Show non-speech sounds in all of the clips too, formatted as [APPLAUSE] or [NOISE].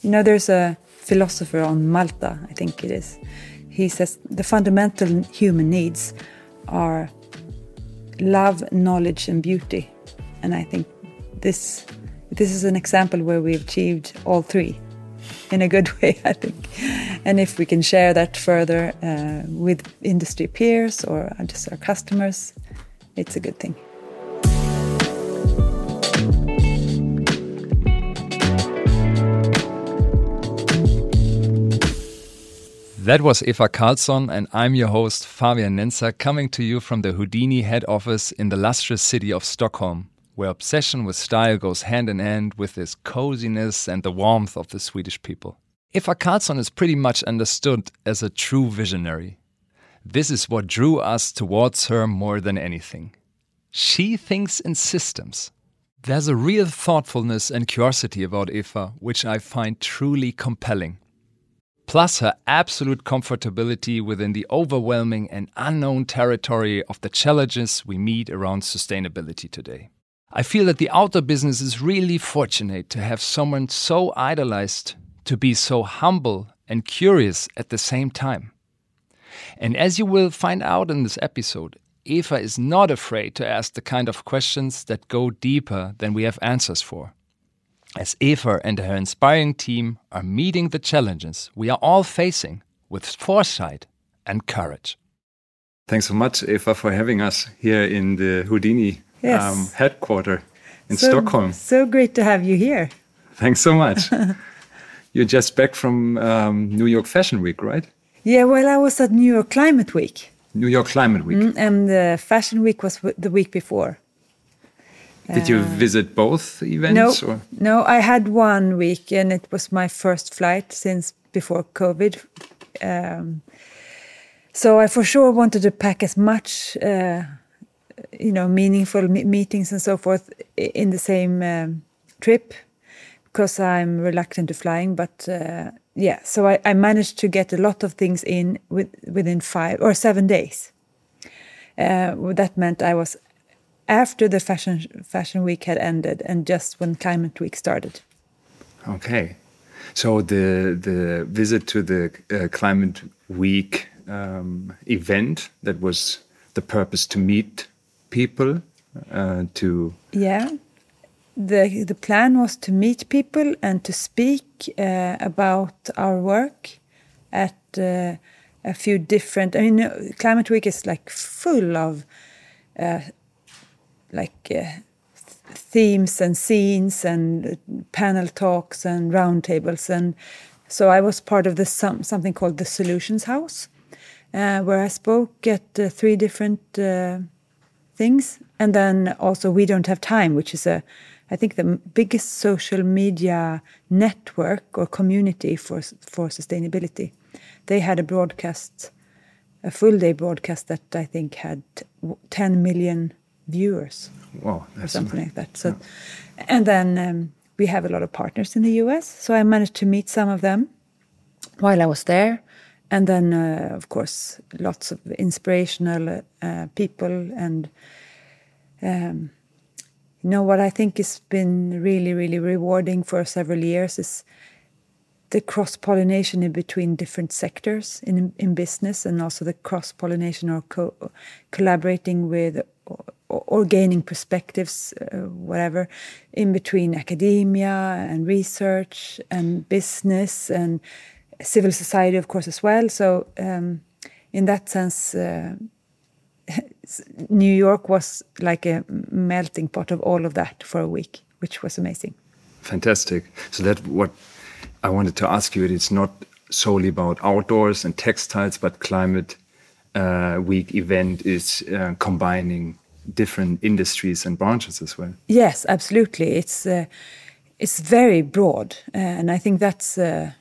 You know, there's a philosopher on Malta, I think it is. He says the fundamental human needs are love, knowledge, and beauty. And I think this this is an example where we achieved all three in a good [LAUGHS] way, I think. And if we can share that further uh, with industry peers or just our customers, it's a good thing. That was Eva Karlsson, and I'm your host, Fabian Nenzer, coming to you from the Houdini head office in the lustrous city of Stockholm, where obsession with style goes hand in hand with this coziness and the warmth of the Swedish people. Eva Karlsson is pretty much understood as a true visionary. This is what drew us towards her more than anything. She thinks in systems. There's a real thoughtfulness and curiosity about Eva, which I find truly compelling plus her absolute comfortability within the overwhelming and unknown territory of the challenges we meet around sustainability today. I feel that the outdoor business is really fortunate to have someone so idolized to be so humble and curious at the same time. And as you will find out in this episode, Eva is not afraid to ask the kind of questions that go deeper than we have answers for as Eva and her inspiring team are meeting the challenges we are all facing with foresight and courage. Thanks so much, Eva, for having us here in the Houdini yes. um, headquarters in so, Stockholm. So great to have you here. Thanks so much. [LAUGHS] You're just back from um, New York Fashion Week, right? Yeah, well, I was at New York Climate Week. New York Climate Week. Mm, and the Fashion Week was the week before. Did you uh, visit both events? No, or? no. I had one week, and it was my first flight since before COVID. Um, so I for sure wanted to pack as much, uh, you know, meaningful meetings and so forth in the same um, trip, because I'm reluctant to flying. But uh, yeah, so I, I, managed to get a lot of things in with, within five or seven days. Uh, that meant I was after the fashion fashion week had ended and just when climate week started. Okay, so the the visit to the uh, climate week um, event that was the purpose to meet people uh, to yeah the the plan was to meet people and to speak uh, about our work at uh, a few different i mean climate week is like full of uh, like uh, themes and scenes and panel talks and roundtables and so I was part of this some, something called the Solutions House, uh, where I spoke at uh, three different uh, things, and then also We Don't Have Time, which is a I think the biggest social media network or community for for sustainability. They had a broadcast, a full day broadcast that I think had 10 million viewers. Wow, or something like that. So, yeah. and then um, we have a lot of partners in the U.S. So I managed to meet some of them while I was there, and then uh, of course lots of inspirational uh, people and. Um, you know what I think has been really, really rewarding for several years is the cross pollination in between different sectors in in business, and also the cross pollination or co collaborating with or gaining perspectives, uh, whatever, in between academia and research and business and civil society, of course, as well. So, um, in that sense, uh, [LAUGHS] New York was like a melting pot of all of that for a week, which was amazing. Fantastic. So that what I wanted to ask you. It's not solely about outdoors and textiles, but climate uh, week event is uh, combining different industries and branches as well. Yes, absolutely. It's uh, it's very broad, uh, and I think that's uh,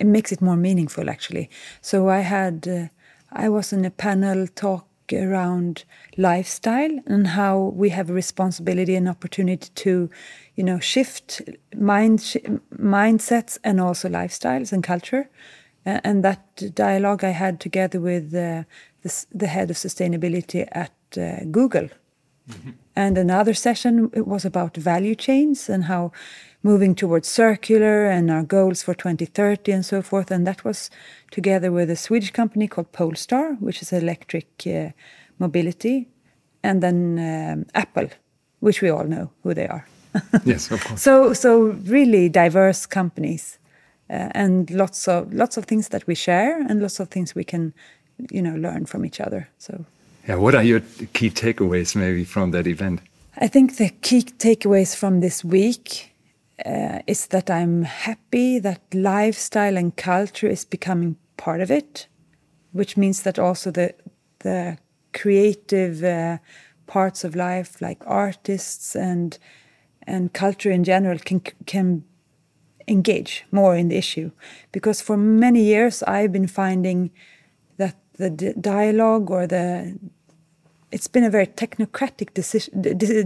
it makes it more meaningful actually. So I had uh, I was in a panel talk around lifestyle and how we have a responsibility and opportunity to you know shift mind sh mindsets and also lifestyles and culture and that dialogue I had together with uh, the, the head of sustainability at uh, Google. Mm -hmm. And another session it was about value chains and how moving towards circular and our goals for 2030 and so forth. And that was together with a Swedish company called Polestar, which is electric uh, mobility, and then um, Apple, which we all know who they are. [LAUGHS] yes, of course. So, so really diverse companies, uh, and lots of lots of things that we share, and lots of things we can, you know, learn from each other. So, yeah. What are your key takeaways, maybe, from that event? I think the key takeaways from this week uh, is that I'm happy that lifestyle and culture is becoming part of it, which means that also the the creative uh, parts of life, like artists and and culture in general, can can engage more in the issue. Because for many years I've been finding that the dialogue or the it's been a very technocratic decision,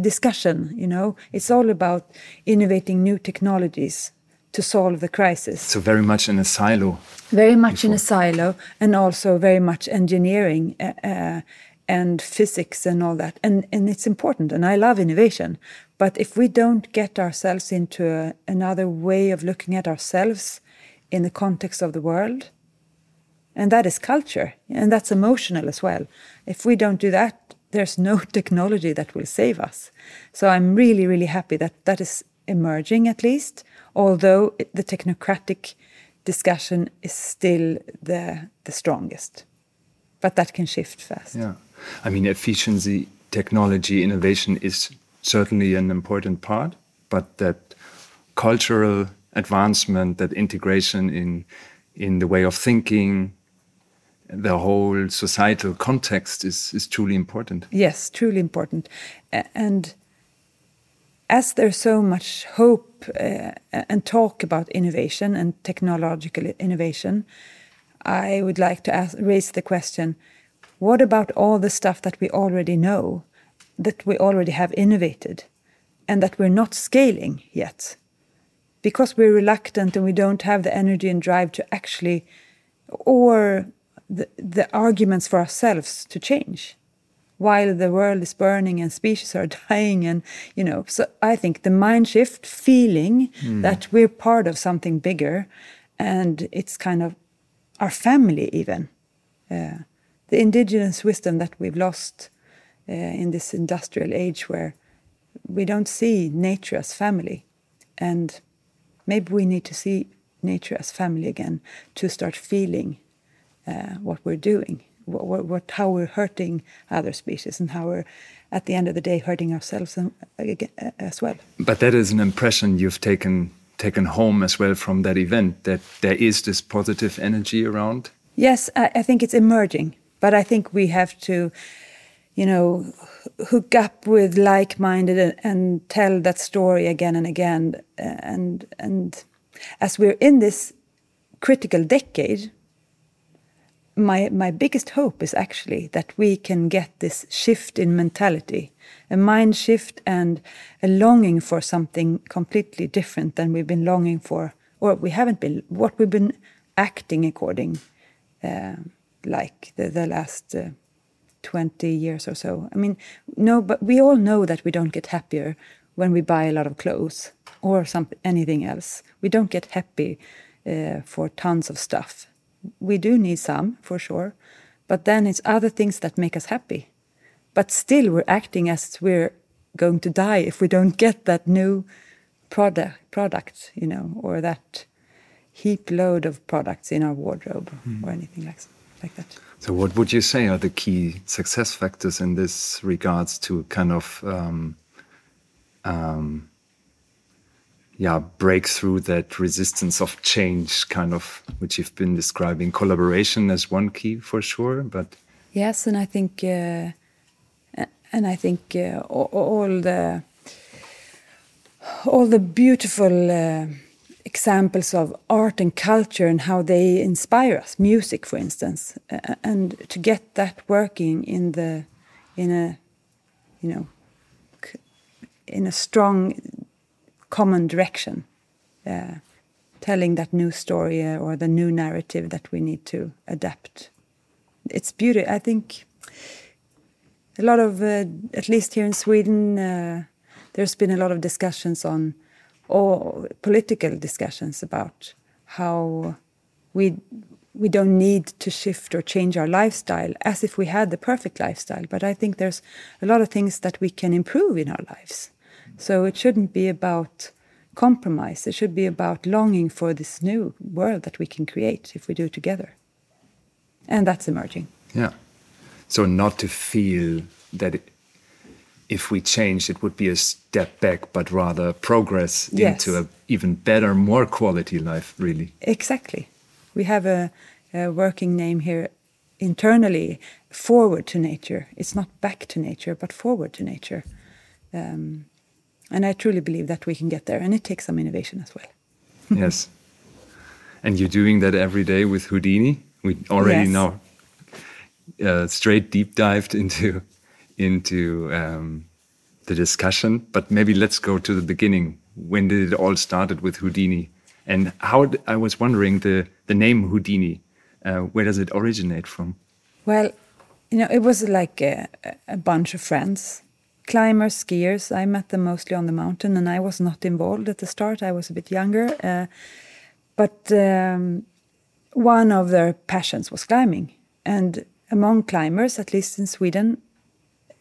discussion. You know, it's all about innovating new technologies to solve the crisis. So very much in a silo. Very much before. in a silo, and also very much engineering uh, uh, and physics and all that. And and it's important. And I love innovation, but if we don't get ourselves into a, another way of looking at ourselves in the context of the world, and that is culture, and that's emotional as well. If we don't do that, there's no [LAUGHS] technology that will save us. So I'm really, really happy that that is emerging at least, although the technocratic discussion is still the, the strongest. But that can shift fast. Yeah. I mean, efficiency, technology, innovation is certainly an important part, but that cultural advancement, that integration in, in the way of thinking, the whole societal context is, is truly important. Yes, truly important. And as there's so much hope uh, and talk about innovation and technological innovation, I would like to ask, raise the question what about all the stuff that we already know, that we already have innovated, and that we're not scaling yet? Because we're reluctant and we don't have the energy and drive to actually, or the, the arguments for ourselves to change while the world is burning and species are [LAUGHS] dying and you know so i think the mind shift feeling mm. that we're part of something bigger and it's kind of our family even uh, the indigenous wisdom that we've lost uh, in this industrial age where we don't see nature as family and maybe we need to see nature as family again to start feeling uh, what we're doing, what, what, how we're hurting other species, and how we're, at the end of the day, hurting ourselves uh, as well. But that is an impression you've taken taken home as well from that event that there is this positive energy around. Yes, I, I think it's emerging, but I think we have to you know, hook up with like-minded and, and, tell that story again and again. And and as we're in this critical decade, my my biggest hope is actually that we can get this shift in mentality, a mind shift and a longing for something completely different than we've been longing for, or we haven't been what we've been acting according, uh, like the the last. Uh, 20 years or so. I mean, no, but we all know that we don't get happier when we buy a lot of clothes or some anything else. We don't get happy uh, for tons of stuff we do need some for sure, but then it's other things that make us happy. But still, we're acting as we're going to die if we don't get that new product, product, you know, or that heap load of products in our wardrobe mm. or anything like like that. So, what would you say are the key success factors in this regards to kind of um, um, yeah break through that resistance of change kind of which you've been describing. Collaboration as one key for sure but yes and i think uh, and i think uh, all the all the beautiful uh, examples of art and culture and how they inspire us. Music for instance and to get that working in the in a you know in a strong common direction, uh, telling that new story uh, or the new narrative that we need to adapt. It's beauty. I think a lot of, uh, at least here in Sweden, uh, there's been a lot of discussions on or political discussions about how we we don't need to shift or change our lifestyle as if we had the perfect lifestyle. But I think there's a lot of things that we can improve in our lives. So it shouldn't be about compromise. It should be about longing for this new world that we can create if we do it together. And that's emerging. Yeah. So not to feel that it, if we change, it would be a step back, but rather progress Yes. into an even better, more quality life, really. Exactly. We have a, a working name here internally forward to nature. It's not back to nature, but forward to nature. Um, and I truly believe that we can get there, and it takes some innovation as well. [LAUGHS] yes. And you're doing that every day with Houdini. We already Yes. now uh, straight deep dived into into um, the discussion, but maybe let's go to the beginning. When did it all started with Houdini, and how? d- I was wondering the the name Houdini. Uh, where does it originate from? Well, you know, it was like a, a bunch of friends, climbers, skiers. I met them mostly on the mountain, and I was not involved at the start. I was a bit younger, uh, but um, one of their passions was climbing, and among climbers, at least in Sweden,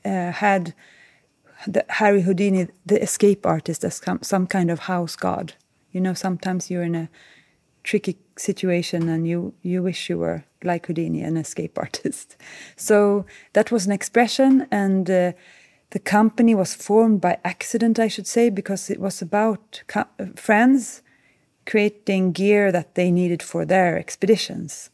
uh, had the Harry Houdini, the escape artist, as some, kind of house god. You know, sometimes you're in a tricky situation and you you wish you were like Houdini, an escape [LAUGHS] artist. So that was an expression, and uh, the company was formed by accident, I should say, because it was about friends creating gear that they needed for their expeditions.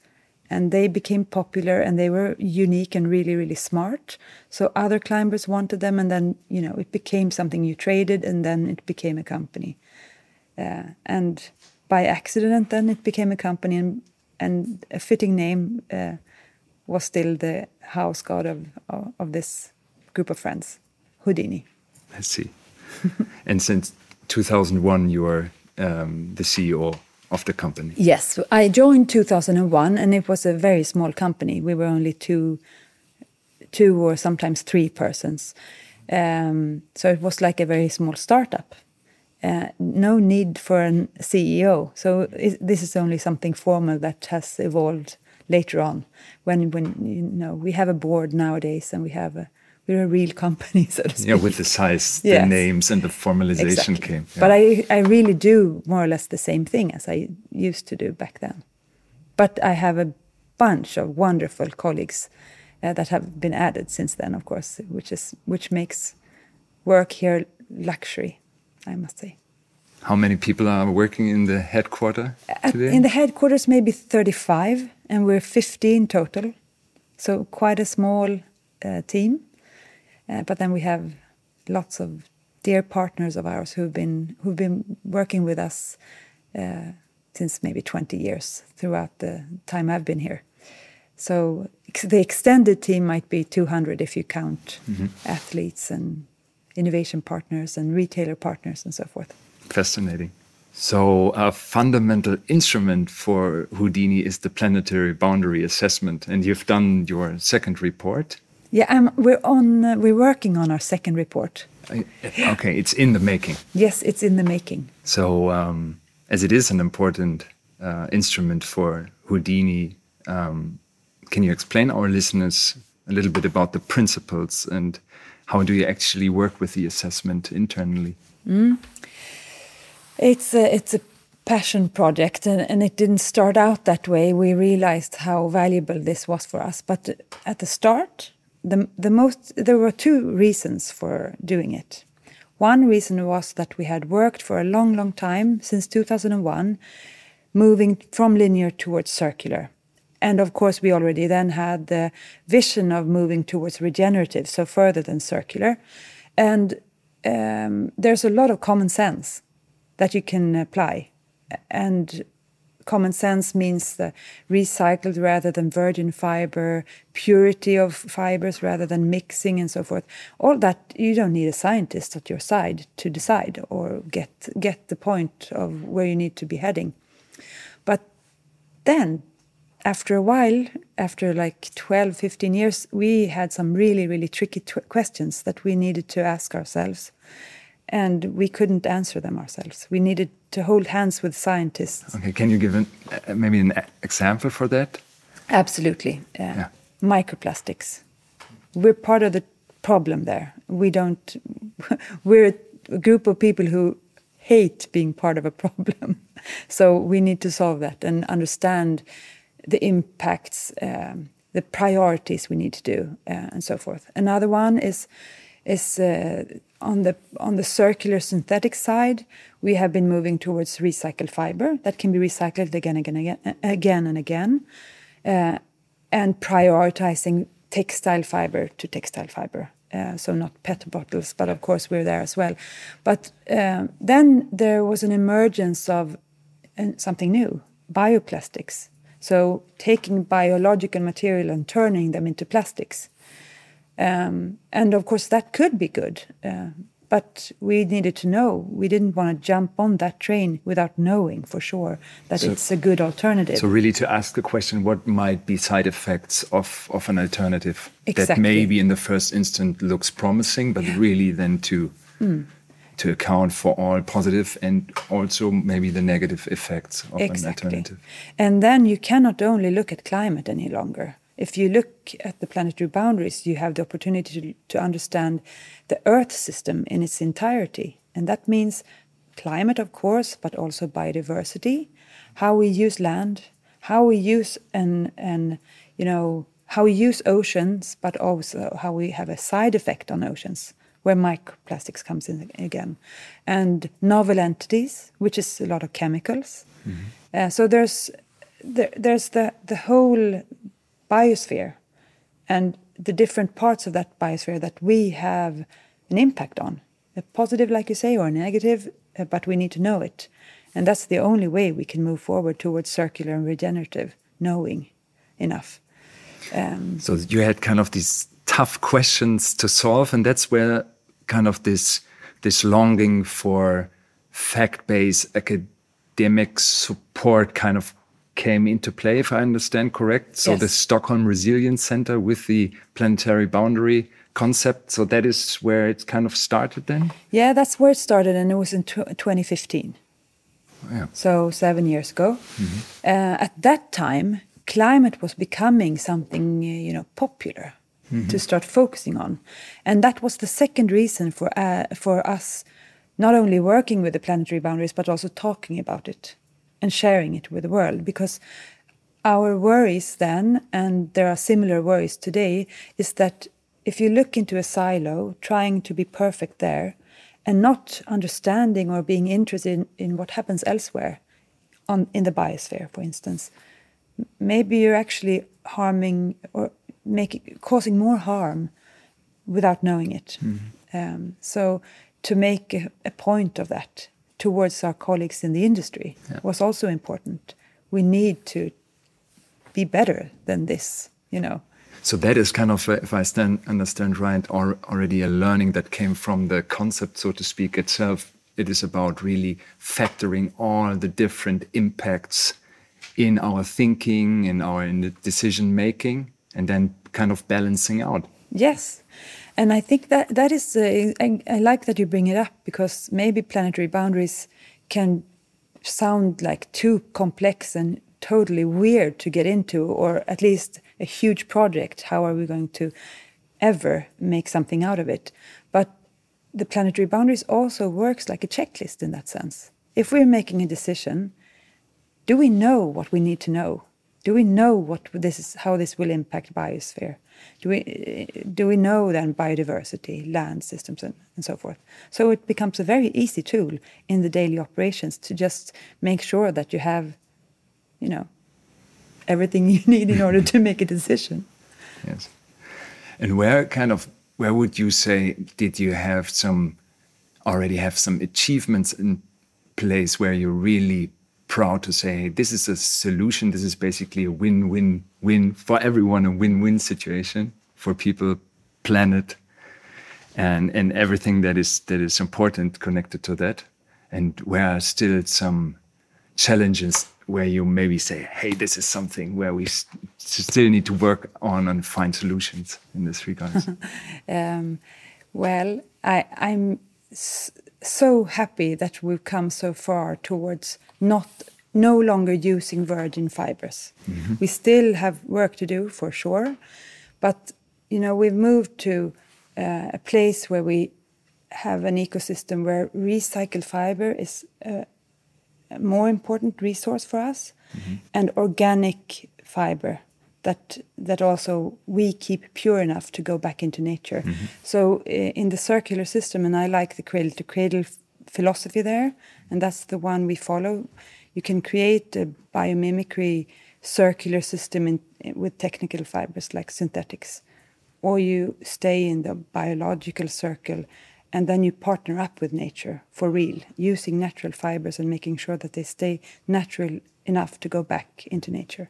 And they became popular and they were unique and really, really smart. So other climbers wanted them, and then, you know, it became something you traded, and then it became a company. Uh, and by accident, then it became a company, and, and a fitting name uh, was still the house god of, of, of this group of friends, Houdini. I see. [LAUGHS] and since 2001, you are um, the CEO of the company. Yes, I joined 2001, and it was a very small company. We were only two, two or sometimes three persons. Um, so it was like a very small startup. Uh, no need for a CEO. So it, this is only something formal that has evolved later on. When when you know we have a board nowadays, and we have a we're a real company, [LAUGHS] so to speak. Yeah, with the size, the names, and the formalization Exactly. came. But I, I really do more or less the same thing as I used to do back then. But I have a bunch of wonderful colleagues uh, that have been added since then, of course, which is which makes work here luxury, I must say. How many people are working in the headquarter At, today? in the headquarters, maybe 35, and we're 15 total. So quite a small uh, team. Uh, but then we have lots of dear partners of ours who've been who've been working with us uh, since maybe 20 years throughout the time I've been here. So the extended team might be 200 if you count athletes and innovation partners and retailer partners and so forth. Fascinating. So, a fundamental instrument for Houdini is the planetary boundary assessment, and you've done your second report. Yeah, I'm, we're on. Uh, we're working on our second report. I- Okay, it's in the making. Yes, it's in the making. So, um, as it is an important uh, instrument for Houdini, um, can you explain our listeners a little bit about the principles and how do you actually work with the assessment internally? It's a, it's a passion project, and, and it didn't start out that way. We realized how valuable this was for us, but at the start, the the most there were two reasons for doing it. One reason was that we had worked for a long, long time since 2001, moving from linear towards circular. And of course, we already then had the vision of moving towards regenerative, so further than circular. And um, there's a lot of common sense that you can apply. And common sense means the recycled rather than virgin fiber, purity of fibers rather than mixing, and so forth. All that you don't need a scientist at your side to decide or get get the point of where you need to be heading. But then after a while, after like 12, 15 years, we had some really, really tricky questions that we needed to ask ourselves. And we couldn't answer them ourselves. We needed to hold hands with scientists. Okay, can you give an, uh, maybe an example for that? Absolutely. Uh, Yeah. Microplastics. We're part of the problem there. We don't, [LAUGHS] we're a group of people who hate being part of a problem. [LAUGHS] so we need to solve that and understand the impacts, um, the priorities we need to do, uh, and so forth. Another one is is uh, on the on the circular synthetic side. We have been moving towards recycled fiber that can be recycled again, again, again, again and again, uh, and prioritizing textile fiber to textile fiber. Uh, so not PET bottles, but of course we're there as well. But um, then there was an emergence of uh, something new, bioplastics. So taking biological material and turning them into plastics. Um, and of course, that could be good. Uh, but we needed to know. We didn't want to jump on that train without knowing for sure that So- it's a good alternative. So really to ask the question, what might be side effects of, of an alternative that maybe in the first instant looks promising, but really then to Hmm. to account for all positive and also maybe the negative effects of an alternative. And then you cannot only look at climate any longer. If you look at the planetary boundaries, you have the opportunity to, to understand the Earth system in its entirety. And that means climate, of course, but also biodiversity, how we use land, how we use and and you know how we use oceans, but also how we have a side effect on oceans, where microplastics comes in again, and novel entities, which is a lot of chemicals. Uh, so there's there, there's the the whole biosphere and the different parts of that biosphere that we have an impact on a positive like you say or a negative uh, but we need to know it. And that's the only way we can move forward towards circular and regenerative knowing enough. Um, So you had kind of these tough questions to solve, and that's where kind of this this longing for fact-based academic support kind of came into play, if I understand correct. So the Stockholm Resilience Center with the planetary boundary concept. So that is where it kind of started then. yeah that's where it started and it was in tw 2015 Yeah. so seven years ago. Uh, at that time, climate was becoming something you know popular to start focusing on, and that was the second reason for uh, for us not only working with the planetary boundaries but also talking about it and sharing it with the world because our worries then, and there are similar worries today, is that if you look into a silo, trying to be perfect there, and not understanding or being interested in, in what happens elsewhere, on in the biosphere, for instance, maybe you're actually harming or making causing more harm without knowing it. Um, so to make a, a point of that towards our colleagues in the industry was also important. We need to be better than this, you know. So that is kind of, uh, if I stand, understand right, or already a learning that came from the concept, so to speak, itself. It is about really factoring all the different impacts in our thinking, in our in the decision making, and then kind of balancing out. Yes, and I think that that is. Uh, I, I like that you bring it up because maybe planetary boundaries can sound like too complex and totally weird to get into, or at least a huge project. How are we going to ever make something out of it? But the planetary boundaries also works like a checklist in that sense. If we're making a decision, do we know what we need to know? Do we know what this is, how this will impact biosphere? Do we do we know then biodiversity, land systems, and, and so forth? So it becomes a very easy tool in the daily operations to just make sure that you have, you know, everything [LAUGHS] you need in order to make a decision. Yes. And where kind of where would you say did you have some already have some achievements in place where you're really proud to say this is a solution. This is basically a win-win-win for everyone a win-win situation for people planet and and everything that is that is important connected to that. And where are still some challenges where you maybe say hey this is something where we s- still need to work on and find solutions in this regard. [LAUGHS] Um, well, I, I'm so happy that we've come so far towards not no longer using virgin fibers. We still have work to do for sure, but you know we've moved to uh, a place where we have an ecosystem where recycled fiber is a, a more important resource for us, and organic fiber that that also we keep pure enough to go back into nature. So uh, in the circular system, and I like the cradle to cradle philosophy there, and that's the one we follow. You can create a biomimicry circular system in, with technical fibers like synthetics, or you stay in the biological circle and then you partner up with nature for real, using natural fibers and making sure that they stay natural enough to go back into nature.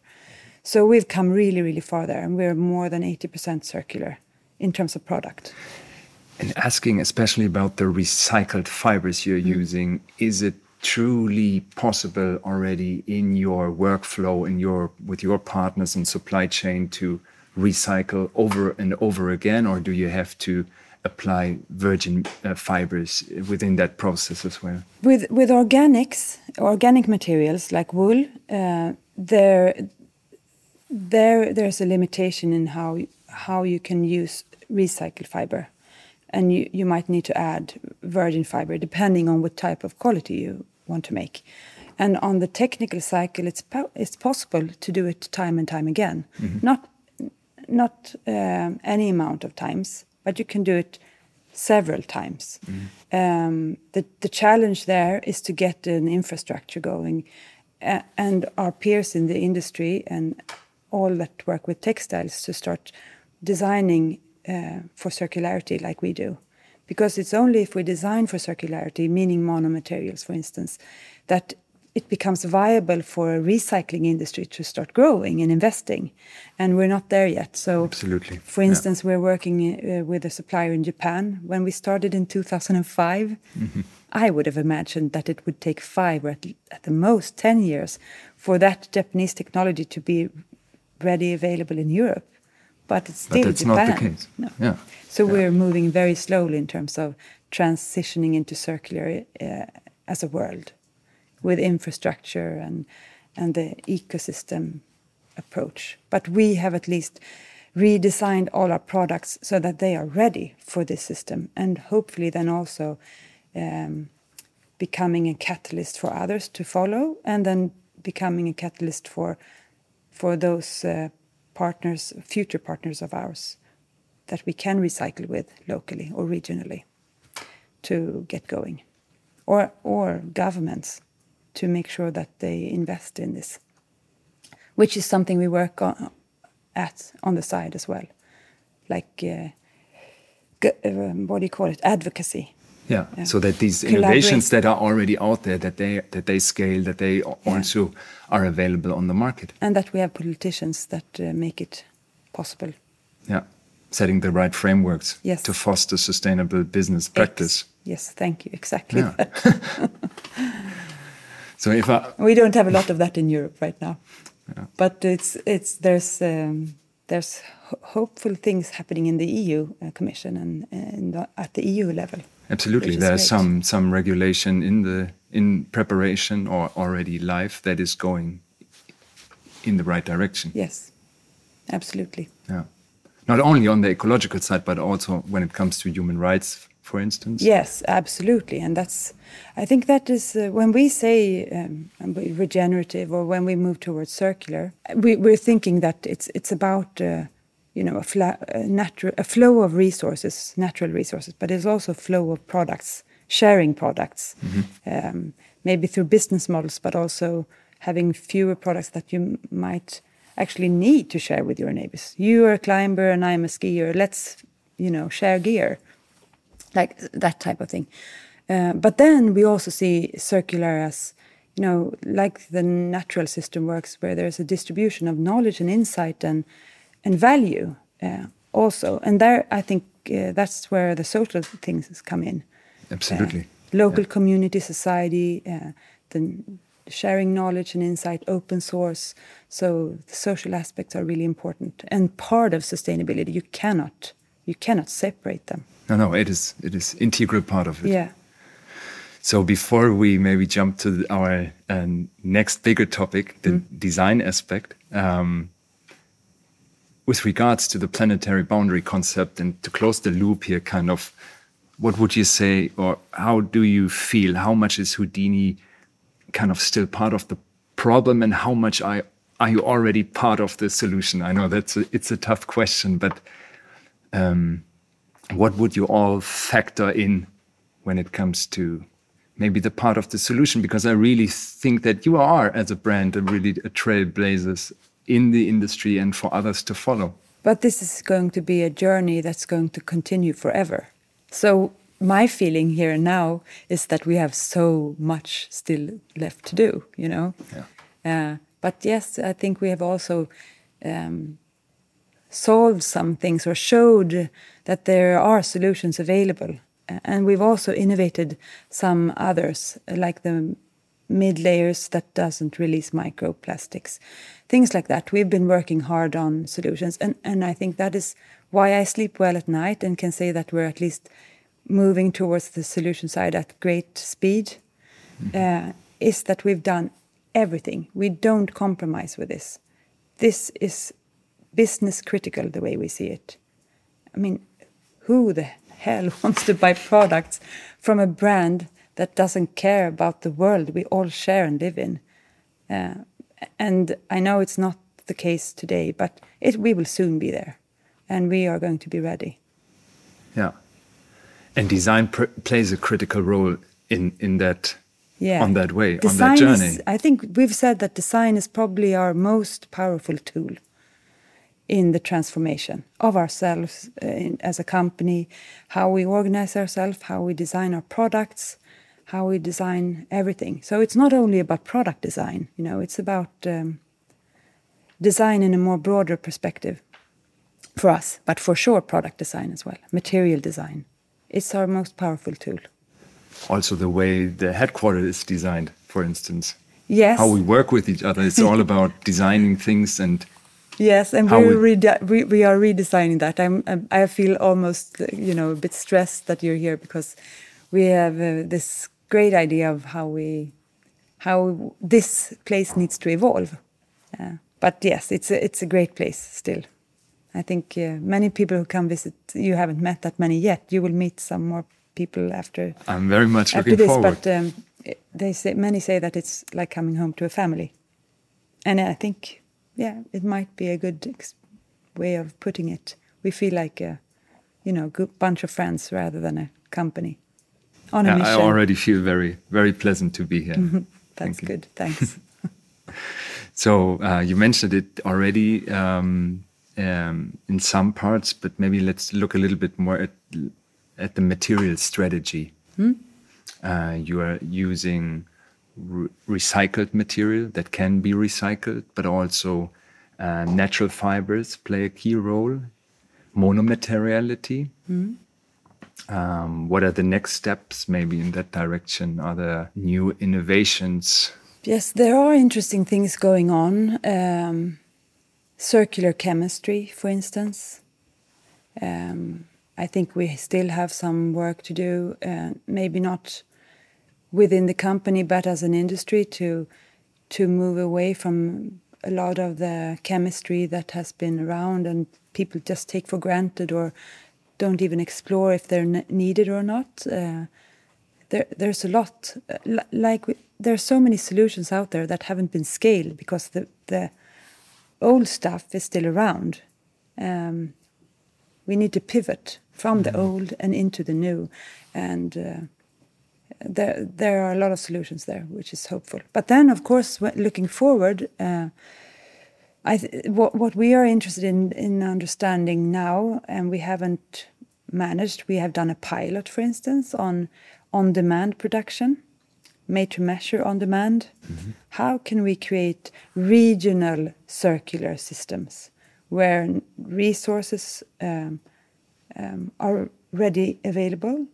So we've come really, really far there, and we're more than 80% circular in terms of product. And asking especially about the recycled fibers you're Mm. using, is it truly possible already in your workflow, in your with your partners and supply chain to recycle over and over again, or do you have to apply virgin uh, fibers within that process as well? With with organics, organic materials like wool, uh, there there there's a limitation in how how you can use recycled fiber, and you you might need to add virgin fiber depending on what type of quality you want to make. And on the technical cycle, it's po- it's possible to do it time and time again, not not um, any amount of times, but you can do it several times. Um, the the challenge there is to get an infrastructure going, uh, and our peers in the industry and all that work with textiles to start designing uh, for circularity like we do. Because it's only if we design for circularity, meaning monomaterials, for instance, that it becomes viable for a recycling industry to start growing and investing. And we're not there yet. So, Absolutely. for Yeah. instance, we're working uh, with a supplier in Japan. When we started in 2005, I would have imagined that it would take five or at, at the most 10 years for that Japanese technology to be ready available in Europe. But it's But still that's not the case. No. Yeah. So Yeah. we're moving very slowly in terms of transitioning into circular uh, as a world with infrastructure and and the ecosystem approach. But we have at least redesigned all our products so that they are ready for this system, and hopefully then also um, becoming a catalyst for others to follow, and then becoming a catalyst for for those uh, partners, future partners of ours, that we can recycle with locally or regionally to get going, or or governments to make sure that they invest in this, which is something we work on at on the side as well, like uh, um, what do you call it, advocacy. Yeah. Yeah. So that these innovations that are already out there, that they that they scale, that they a- also are available on the market. and that we have politicians that uh, make it possible. Yeah. Setting the right frameworks Yes. to foster sustainable business practice. Yes, thank you. Exactly. Yeah. [LAUGHS] [LAUGHS] So if I We don't have a lot of that in Europe right now, but it's it's there's um, there's hopeful things happening in the EU uh, Commission and, and at the EU level. Absolutely there's some some regulation in the in preparation or already live that is going in the right direction. Yes, absolutely. Yeah. Not only on the ecological side, but also when it comes to human rights, for instance. Yes, absolutely, and that's. I think that is uh, when we say um, regenerative or when we move towards circular, we, we're thinking that it's it's about. Uh, you know, a, fla- a natural, a flow of resources, natural resources, but it's also a flow of products, sharing products, um, maybe through business models, but also having fewer products that you might actually need to share with your neighbors. You are a climber and I'm a skier. Let's, you know, share gear like that type of thing. Uh, but then we also see circular as, you know, like the natural system works, where there's a distribution of knowledge and insight and and value uh, also. And there, I think uh, that's where the social things come in. Absolutely. Uh, local community, society, uh, the sharing knowledge and insight, open source. So the social aspects are really important and part of sustainability. You cannot you cannot separate them. No, no, it is it is integral part of it. Yeah. So before we maybe jump to our uh, next bigger topic, the mm. design aspect, um, with regards to the planetary boundary concept and to close the loop here, kind of, what would you say, or how do you feel? How much is Houdini kind of still part of the problem, and how much are, are you already part of the solution? I know that's a, it's a tough question, but um, what would you all factor in when it comes to maybe the part of the solution because I really think that you are, as a brand, a really a trailblazers in the industry and for others to follow. But this is going to be a journey that's going to continue forever. So my feeling here and now is that we have so much still left to do. You know. Yeah. Uh, but yes, I think we have also um, solved some things or showed that there are solutions available and we've also innovated some others like the mid layers that doesn't release microplastics. Things like that. We've been working hard on solutions and and i think that is why i sleep well at night and can say that we're at least moving towards the solution side at great speed. Mm -hmm. uh, is that we've done everything. We don't compromise with this. This is business critical the way we see it. I mean who the hell [LAUGHS] wants to buy products from a brand that doesn't care about the world we all share and live in? Uh, and I know it's not the case today, but it, we will soon be there, and we are going to be ready. Yeah, and design plays a critical role in in that. Yeah. on that way, design on that journey. Is, I think we've said that design is probably our most powerful tool in the transformation of ourselves uh, in, as a company, how we organize ourselves, how we design our products, how we design everything. So it's not only about product design, you know, it's about um, design in a more broader perspective for us, but for sure product design as well, material design. It's our most powerful tool. Also, the way the headquarters is designed, for instance. Yes. How we work with each other. It's all about [LAUGHS] designing things and Yes, and we, we, we, we are redesigning that. I'm, I feel almost you know a bit stressed that you're here because we have uh, this great idea of how we how this place needs to evolve. Uh, but yes, it's a, it's a great place still. I think uh, many people who come visit, you haven't met that many yet. You will meet some more people after. I'm very much after looking this, forward. But um, they say many say that it's like coming home to a family, and I think yeah, it might be a good way of putting it. We feel like a, you know, good bunch of friends rather than a company on a yeah, mission. I already feel very, very pleasant to be here. [LAUGHS] That's Thank good. Thanks. [LAUGHS] so uh, you mentioned it already um, um, in some parts, but maybe let's look a little bit more at at the material strategy. Hmm? Uh, you are using re recycled material that can be recycled, but also uh, natural fibers play a key role. Monomateriality. Mm. Um, what are the next steps, maybe in that direction? Are there new innovations? Yes, there are interesting things going on. Um, circular chemistry, for instance. Um, I think we still have some work to do. Uh, maybe not within the company, but as an industry to to move away from a lot of the chemistry that has been around and people just take for granted or don't even explore if they're needed or not. Uh, there, there's a lot. Uh, like we, there are so many solutions out there that haven't been scaled because the the old stuff is still around. Um, we need to pivot from the mm-hmm. old and into the new, and uh, there there are a lot of solutions there, which is hopeful. But then, of course, looking forward, uh, I what what we are interested in in understanding now, and we haven't managed. We have done a pilot, for instance, on on demand production, made to measure on demand. Mm -hmm. How can we create regional circular systems where resources um, um, are ready available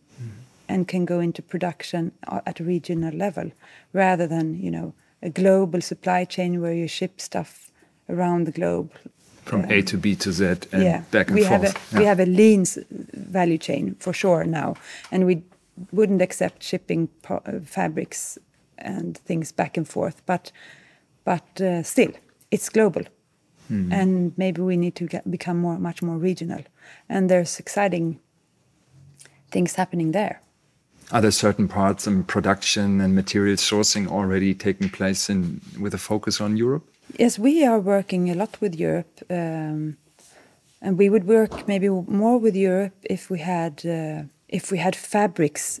and can go into production at a regional level rather than you know a global supply chain where you ship stuff around the globe from A to B to Z and yeah, back and we forth. Have a, yeah. We have a lean value chain for sure now, and we wouldn't accept shipping uh, fabrics and things back and forth. But but uh, still, it's global, and maybe we need to get, become more much more regional. And there's exciting things happening there. Are there certain parts and production and material sourcing already taking place in with a focus on Europe? Yes, we are working a lot with Europe, um, and we would work maybe more with Europe if we had uh, if we had fabrics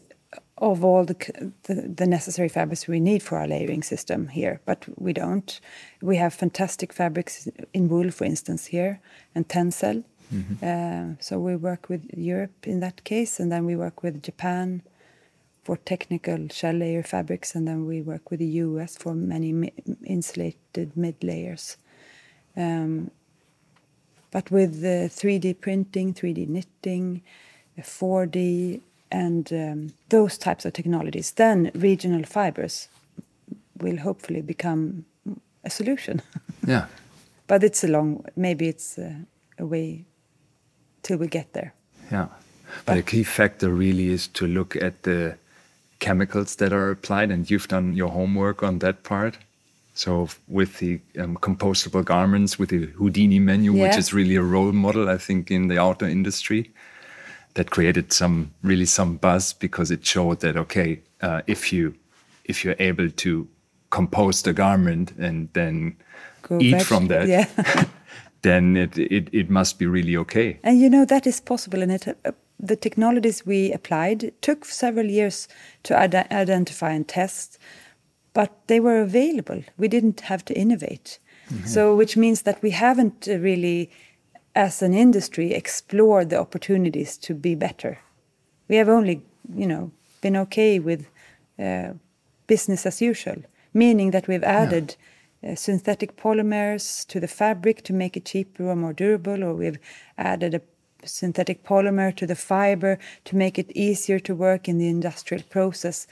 of all the, the the necessary fabrics we need for our layering system here. But we don't. We have fantastic fabrics in wool, for instance, here, and tencel. Uh, so we work with Europe in that case, and then we work with Japan for technical shell layer fabrics, and then we work with the US for many mi- insulated mid layers. Um, but with the 3D printing, 3D knitting, uh, 4D, and um, those types of technologies, then regional fibers will hopefully become a solution. [LAUGHS] Yeah. but it's a long, maybe it's uh, a way till we get there. Yeah. But a key factor really is to look at the chemicals that are applied, and you've done your homework on that part. So, with the um, compostable garments, with the Houdini menu, which is really a role model, I think, in the outdoor industry, that created some really some buzz because it showed that okay, uh, if you if you're able to compost a garment and then Go eat veg- from that, yeah. [LAUGHS] then it, it it must be really okay. And you know that is possible, and it uh, the technologies we applied took several years to ide- identify and test, but they were available. We didn't have to innovate, so which means that we haven't uh, really, as an industry, explored the opportunities to be better. We have only, you know, been okay with uh, business as usual, meaning that we've added uh, synthetic polymers to the fabric to make it cheaper or more durable, or we've added a synthetic polymer to the fiber to make it easier to work in the industrial process,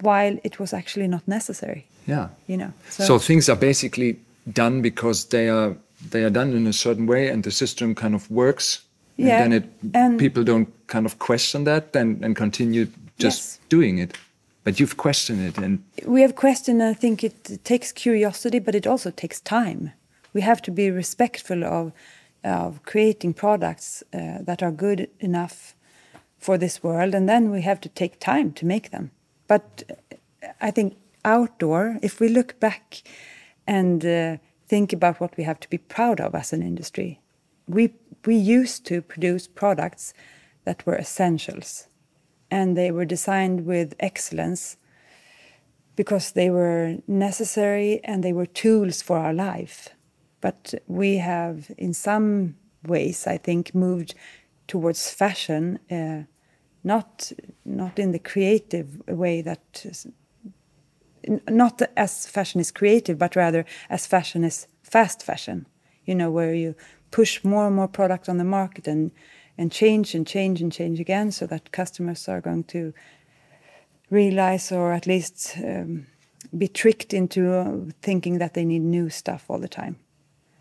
while it was actually not necessary. Yeah. You know, So, things are basically done because they are they are done in a certain way, and the system kind of works. Yeah, And then it and- people don't kind of question that and, and continue just Yes. doing it. But you've questioned it, and we have questioned and i think it takes curiosity but it also takes time we have to be respectful of of creating products uh, that are good enough for this world and then we have to take time to make them but uh, i think outdoor if we look back and uh, think about what we have to be proud of as an industry we we used to produce products that were essentials and they were designed with excellence because they were necessary and they were tools for our life. But we have, in some ways, I think, moved towards fashion, uh, not not in the creative way that, not as fashion is creative, but rather as fashion is fast fashion. You know, where you push more and more product on the market and and change and change and change again, so that customers are going to realize or at least um, be tricked into uh, thinking that they need new stuff all the time.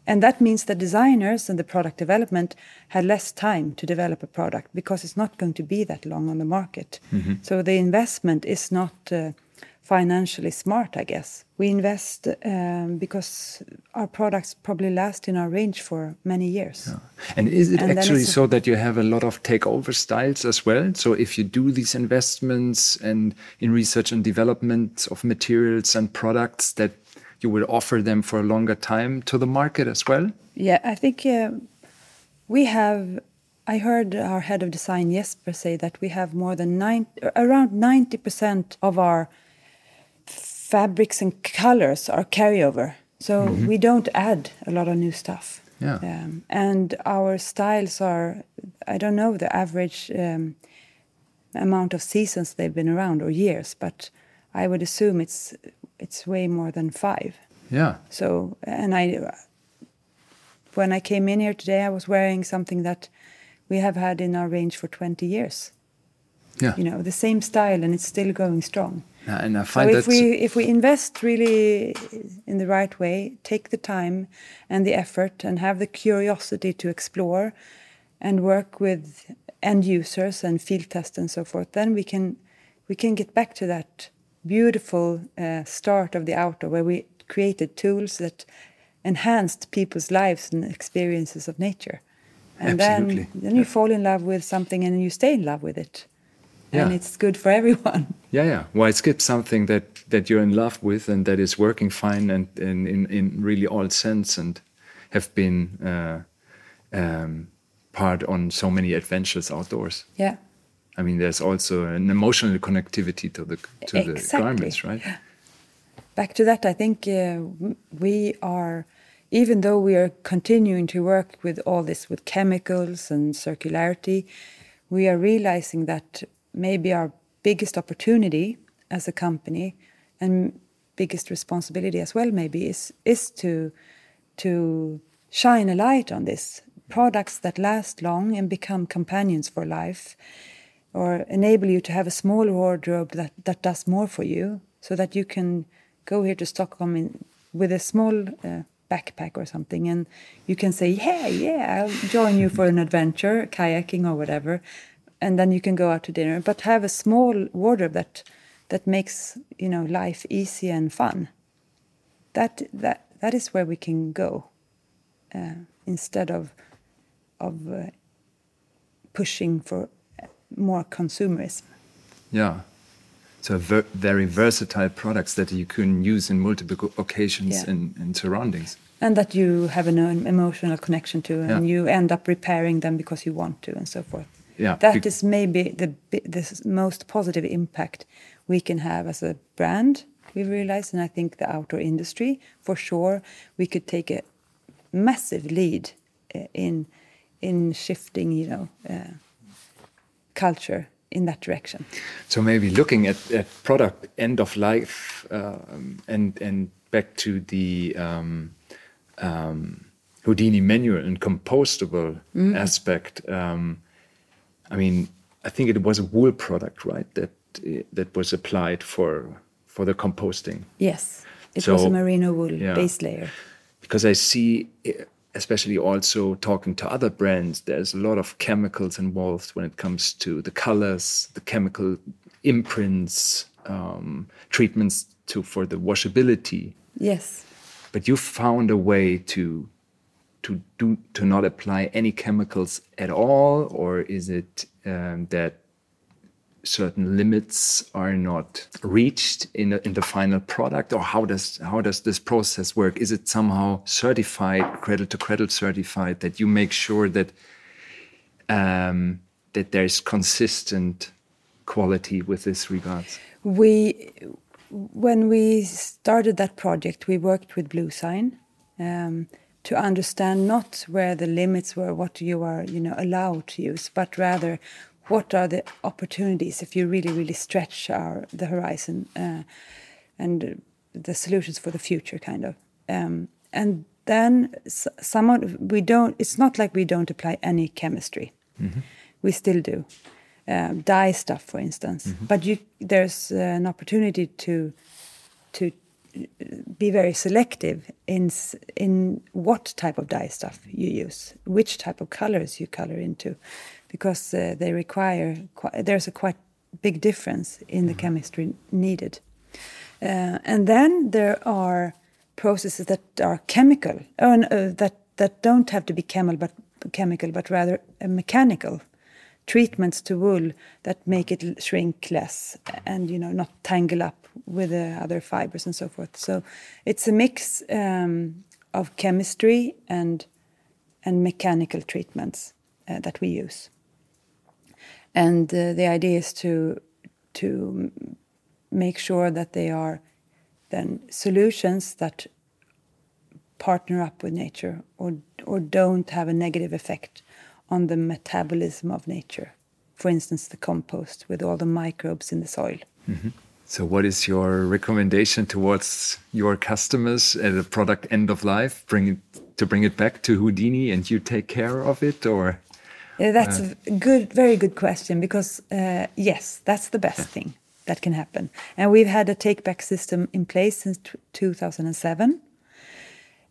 And that means that designers and the product development had less time to develop a product because it's not going to be that long on the market. So the investment is not uh, financially smart, I guess. We invest um, because our products probably last in our range for many years. and is it And actually so that you have a lot of takeover styles as well? So if you do these investments and in research and development of materials and products, that you will offer them for a longer time to the market as well. Yeah, I think uh, we have. I heard our head of design Jesper say that we have more than nine, around ninety percent of our fabrics and colors are carryover. So we don't add a lot of new stuff. Yeah. Um, and our styles are, I don't know the average um, amount of seasons they've been around or years, but I would assume it's it's way more than five. Yeah. So, and I, when I came in here today, I was wearing something that we have had in our range for 20 years. Yeah. You know, the same style, and it's still going strong. Yeah, and I So find if we if we invest really in the right way, take the time and the effort, and have the curiosity to explore, and work with end users and field tests and so forth, then we can we can get back to that beautiful uh, start of the outdoor where we created tools that enhanced people's lives and experiences of nature. And Absolutely. then then you fall in love with something and you stay in love with it. And it's good for everyone. [LAUGHS] Yeah, yeah. Why skip something that that you're in love with and that is working fine and, and in in really all sense and have been uh, um, part on so many adventures outdoors. Yeah. I mean, there's also an emotional connectivity to the to the garments, right? back to that, I think uh, we are, even though we are continuing to work with all this with chemicals and circularity, we are realizing that maybe our biggest opportunity as a company and biggest responsibility as well maybe is is to to shine a light on this products that last long and become companions for life or enable you to have a small wardrobe that, that does more for you so that you can go here to Stockholm in, with a small uh, backpack or something and you can say, yeah, yeah, I'll join you for an adventure, kayaking or whatever. And then you can go out to dinner, but have a small wardrobe that that makes you know life easy and fun. That that that is where we can go uh, instead of of uh, pushing for more consumerism. Yeah. So ver very versatile products that you can use in multiple occasions Yeah. and, and surroundings. and that you have an emotional connection to and Yeah. you end up repairing them because you want to and so forth Yeah, that is maybe the the most positive impact we can have as a brand we realize and i think the outdoor industry for sure we could take a massive lead uh, in in shifting you know uh, culture in that direction So maybe looking at, at product end of life um, and and back to the um, um, Houdini menu and compostable aspect. Um, I mean, I think it was a wool product, right? That uh, that was applied for for the composting. yes it was a merino wool yeah. base layer because I see, especially also talking to other brands, there's a lot of chemicals involved when it comes to the colors, the chemical imprints, um, treatments to for the washability. yes But you found a way to to do to not apply any chemicals at all, or is it um, that certain limits are not reached in the, in the final product, or how does how does this process work? Is it somehow certified, Cradle to Cradle certified, that you make sure that um, that there's consistent quality with this regards? we when we started that project we worked with bluesign um, to understand not where the limits were what you are you know allowed to use but rather what are the opportunities if you really really stretch our the horizon uh, and the solutions for the future kind of. Um, and then some of we don't it's not like we don't apply any chemistry. We still do. Um, dye stuff, for instance. But you, there's uh, an opportunity to to uh, be very selective in in what type of dye stuff you use, which type of colors you color into, because uh, they require qui- there's a quite big difference in the chemistry needed. Uh, and then there are processes that are chemical, oh, no, uh, that that don't have to be chemical, but chemical, but rather uh, mechanical treatments to wool that make it shrink less and you know not tangle up with the other fibers and so forth. So it's a mix um, of chemistry and and mechanical treatments uh, that we use. And uh, the idea is to to make sure that they are then solutions that partner up with nature or or don't have a negative effect on the metabolism of nature. For instance, the compost with all the microbes in the soil. So, what is your recommendation towards your customers at the product end of life? Bring it to bring it back to Houdini, and you take care of it, or Uh, that's a good, very good question because uh, yes, that's the best thing that can happen. And we've had a take back system in place since t- 2007.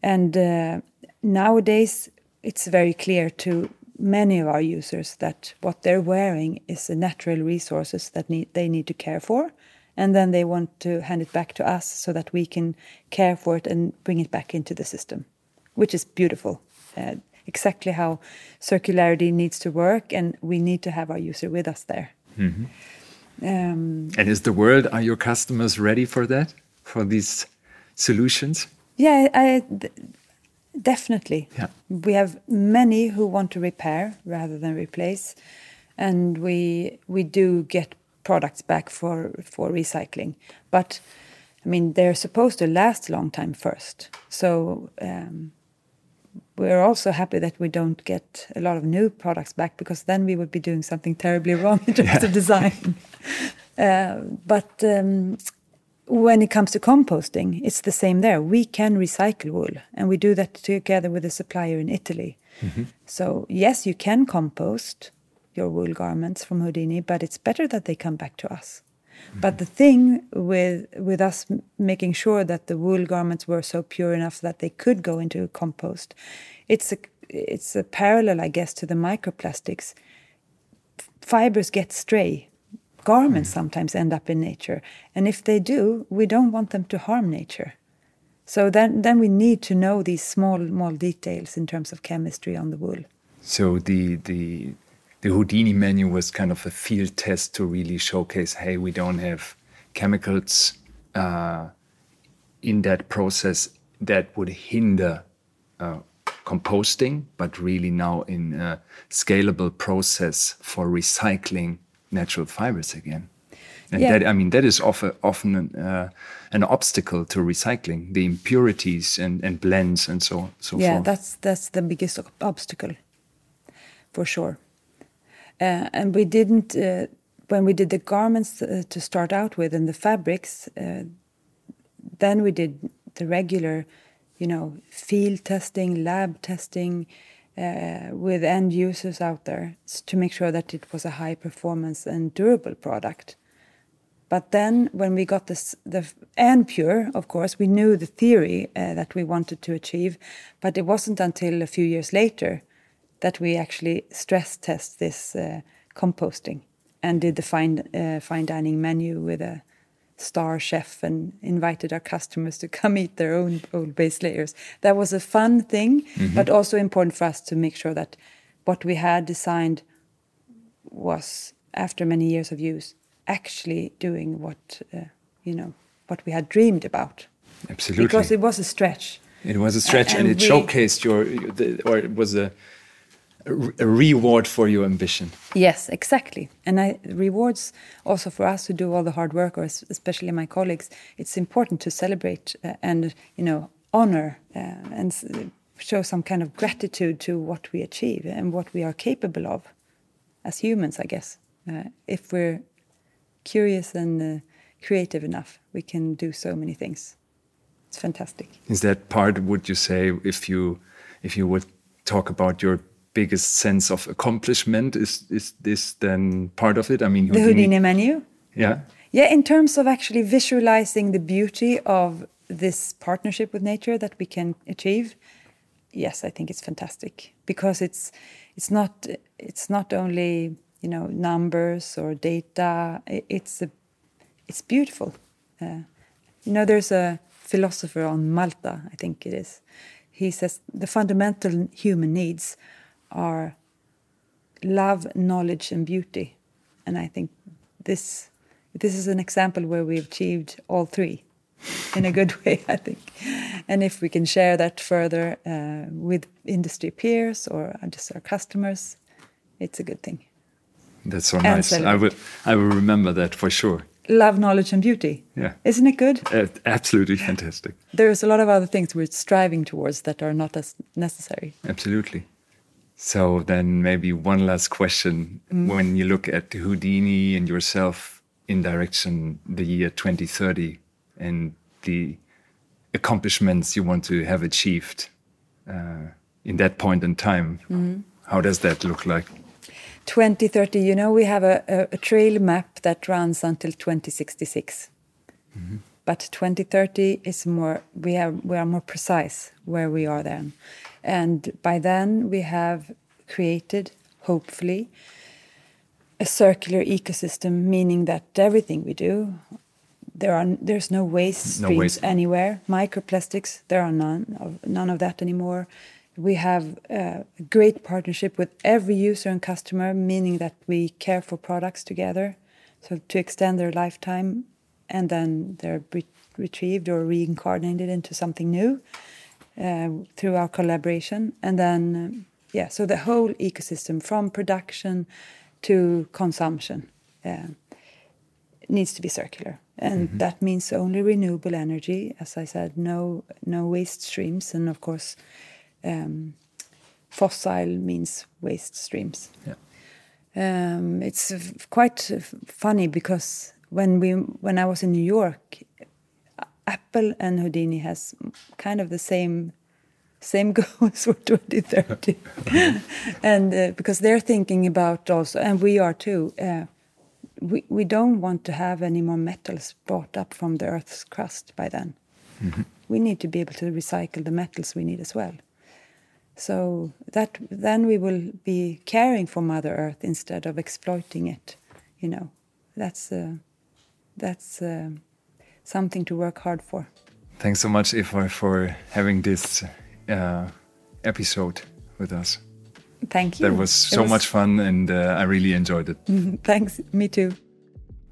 And uh, nowadays, it's very clear to many of our users that what they're wearing is the natural resources that need, they need to care for. And then they want to hand it back to us so that we can care for it and bring it back into the system, which is beautiful. Uh, exactly how circularity needs to work, and we need to have our user with us there. Um, and is the world, are your customers ready for that, for these solutions? Yeah, I, definitely. Yeah. We have many who want to repair rather than replace, and we we do get products back for for recycling. But I mean, they're supposed to last a long time first. So um, we're also happy that we don't get a lot of new products back because then we would be doing something terribly wrong in terms of design. [LAUGHS] uh, but um, when it comes to composting, it's the same there. We can recycle wool, and we do that together with a supplier in Italy. So, yes, you can compost your wool garments from Houdini, but it's better that they come back to us. But the thing with with us making sure that the wool garments were so pure enough that they could go into compost, it's a it's a parallel, I guess, to the microplastics. Fibers get stray. Garments hmm. sometimes end up in nature, and if they do, we don't want them to harm nature. So then, then we need to know these small, small details in terms of chemistry on the wool. So the the the Houdini menu was kind of a field test to really showcase, hey, we don't have chemicals uh, in that process that would hinder uh, composting, but really now in a scalable process for recycling natural fibers again. And Yeah. that, I mean, that is often, often an, uh, an obstacle to recycling, the impurities and, and blends and so, so yeah, forth. that's that's the biggest obstacle, for sure. Uh, and we didn't uh, when we did the garments uh, to start out with and the fabrics. Uh, then we did the regular, you know, field testing, lab testing uh, with end users out there to make sure that it was a high performance and durable product. But then, when we got this, the and pure, of course, we knew the theory uh, that we wanted to achieve, but it wasn't until a few years later that we actually stress test this uh, composting and did the fine uh, fine dining menu with a star chef and invited our customers to come eat their own old base layers. That was a fun thing, but also important for us to make sure that what we had designed was after many years of use actually doing what uh, you know what we had dreamed about Absolutely. because it was a stretch It was a stretch, and, and it we- showcased your, the, or it was a, a reward for your ambition. yes exactly and i rewards also for us who do all the hard work or especially my colleagues it's important to celebrate uh, and you know honor uh, and show some kind of gratitude to what we achieve and what we are capable of as humans i guess uh, if we're curious and uh, creative enough we can do so many things it's fantastic Is that part? Would you say if you if you would talk about your biggest sense of accomplishment? Is is this then part of it? I mean, the Houdini menu. Yeah. Yeah, in terms of actually visualizing the beauty of this partnership with nature that we can achieve, yes, I think it's fantastic because it's it's not it's not only you know numbers or data. It's a it's beautiful. Uh, you know, there's a philosopher on Malta, I think it is. He says the fundamental human needs are love, knowledge, and beauty, and I think this this is an example where we've achieved all three in a good [LAUGHS] way, I think. And if we can share that further uh, with industry peers or just our customers, it's a good thing. That's so And nice. I will I will remember that for sure. Love, knowledge, and beauty. Yeah. Isn't it good? Uh, absolutely fantastic. There's a lot of other things we're striving towards that are not as necessary. Absolutely. So then maybe one last question. Mm. When you look at Houdini and yourself in direction the year 2030 and the accomplishments you want to have achieved uh, in that point in time, mm-hmm. how does that look like? 2030, you know, we have a, a, a trail map that runs until 2066. Mm-hmm. But 2030 is more, we are, we are more precise where we are then. And by then we have created, hopefully, a circular ecosystem, meaning that everything we do, there are there's no waste No streams waste. anywhere. Microplastics, there are none of none of that anymore. We have uh, a great partnership with every user and customer, meaning that we care for products together, so to extend their lifetime, and then they're re- retrieved or reincarnated into something new uh, through our collaboration. And then, um, yeah, so the whole ecosystem from production to consumption uh, needs to be circular. And that means only renewable energy, as I said, no, no waste streams. And of course, um, fossil means waste streams. Yeah. Um, it's f- quite f- funny because when we when I was in New York, Apple and Houdini has kind of the same same [LAUGHS] goals for 2030, [LAUGHS] and uh, because they're thinking about also, and we are too. Uh, we we don't want to have any more metals brought up from the Earth's crust by then. We need to be able to recycle the metals we need as well. So that then we will be caring for Mother Earth instead of exploiting it. You know, that's uh, that's uh, something to work hard for. Thanks so much, Eva, for having this uh, episode with us. Thank you. That was It so much fun, and uh, I really enjoyed it. Thanks. Me too.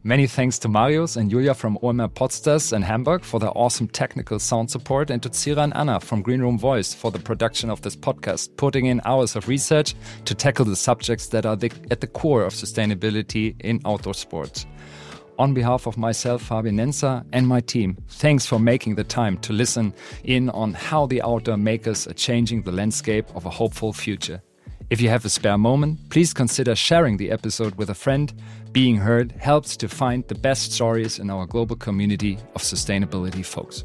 Many thanks to Marius and Julia from OMR Podstars in Hamburg for their awesome technical sound support, and to Cira and Anna from Green Room Voice for the production of this podcast, putting in hours of research to tackle the subjects that are the, at the core of sustainability in outdoor sports. On behalf of myself, Fabian Nenzer, and my team, thanks for making the time to listen in on how the outdoor makers are changing the landscape of a hopeful future. If you have a spare moment, please consider sharing the episode with a friend. Being heard helps to find the best stories in our global community of sustainability folks.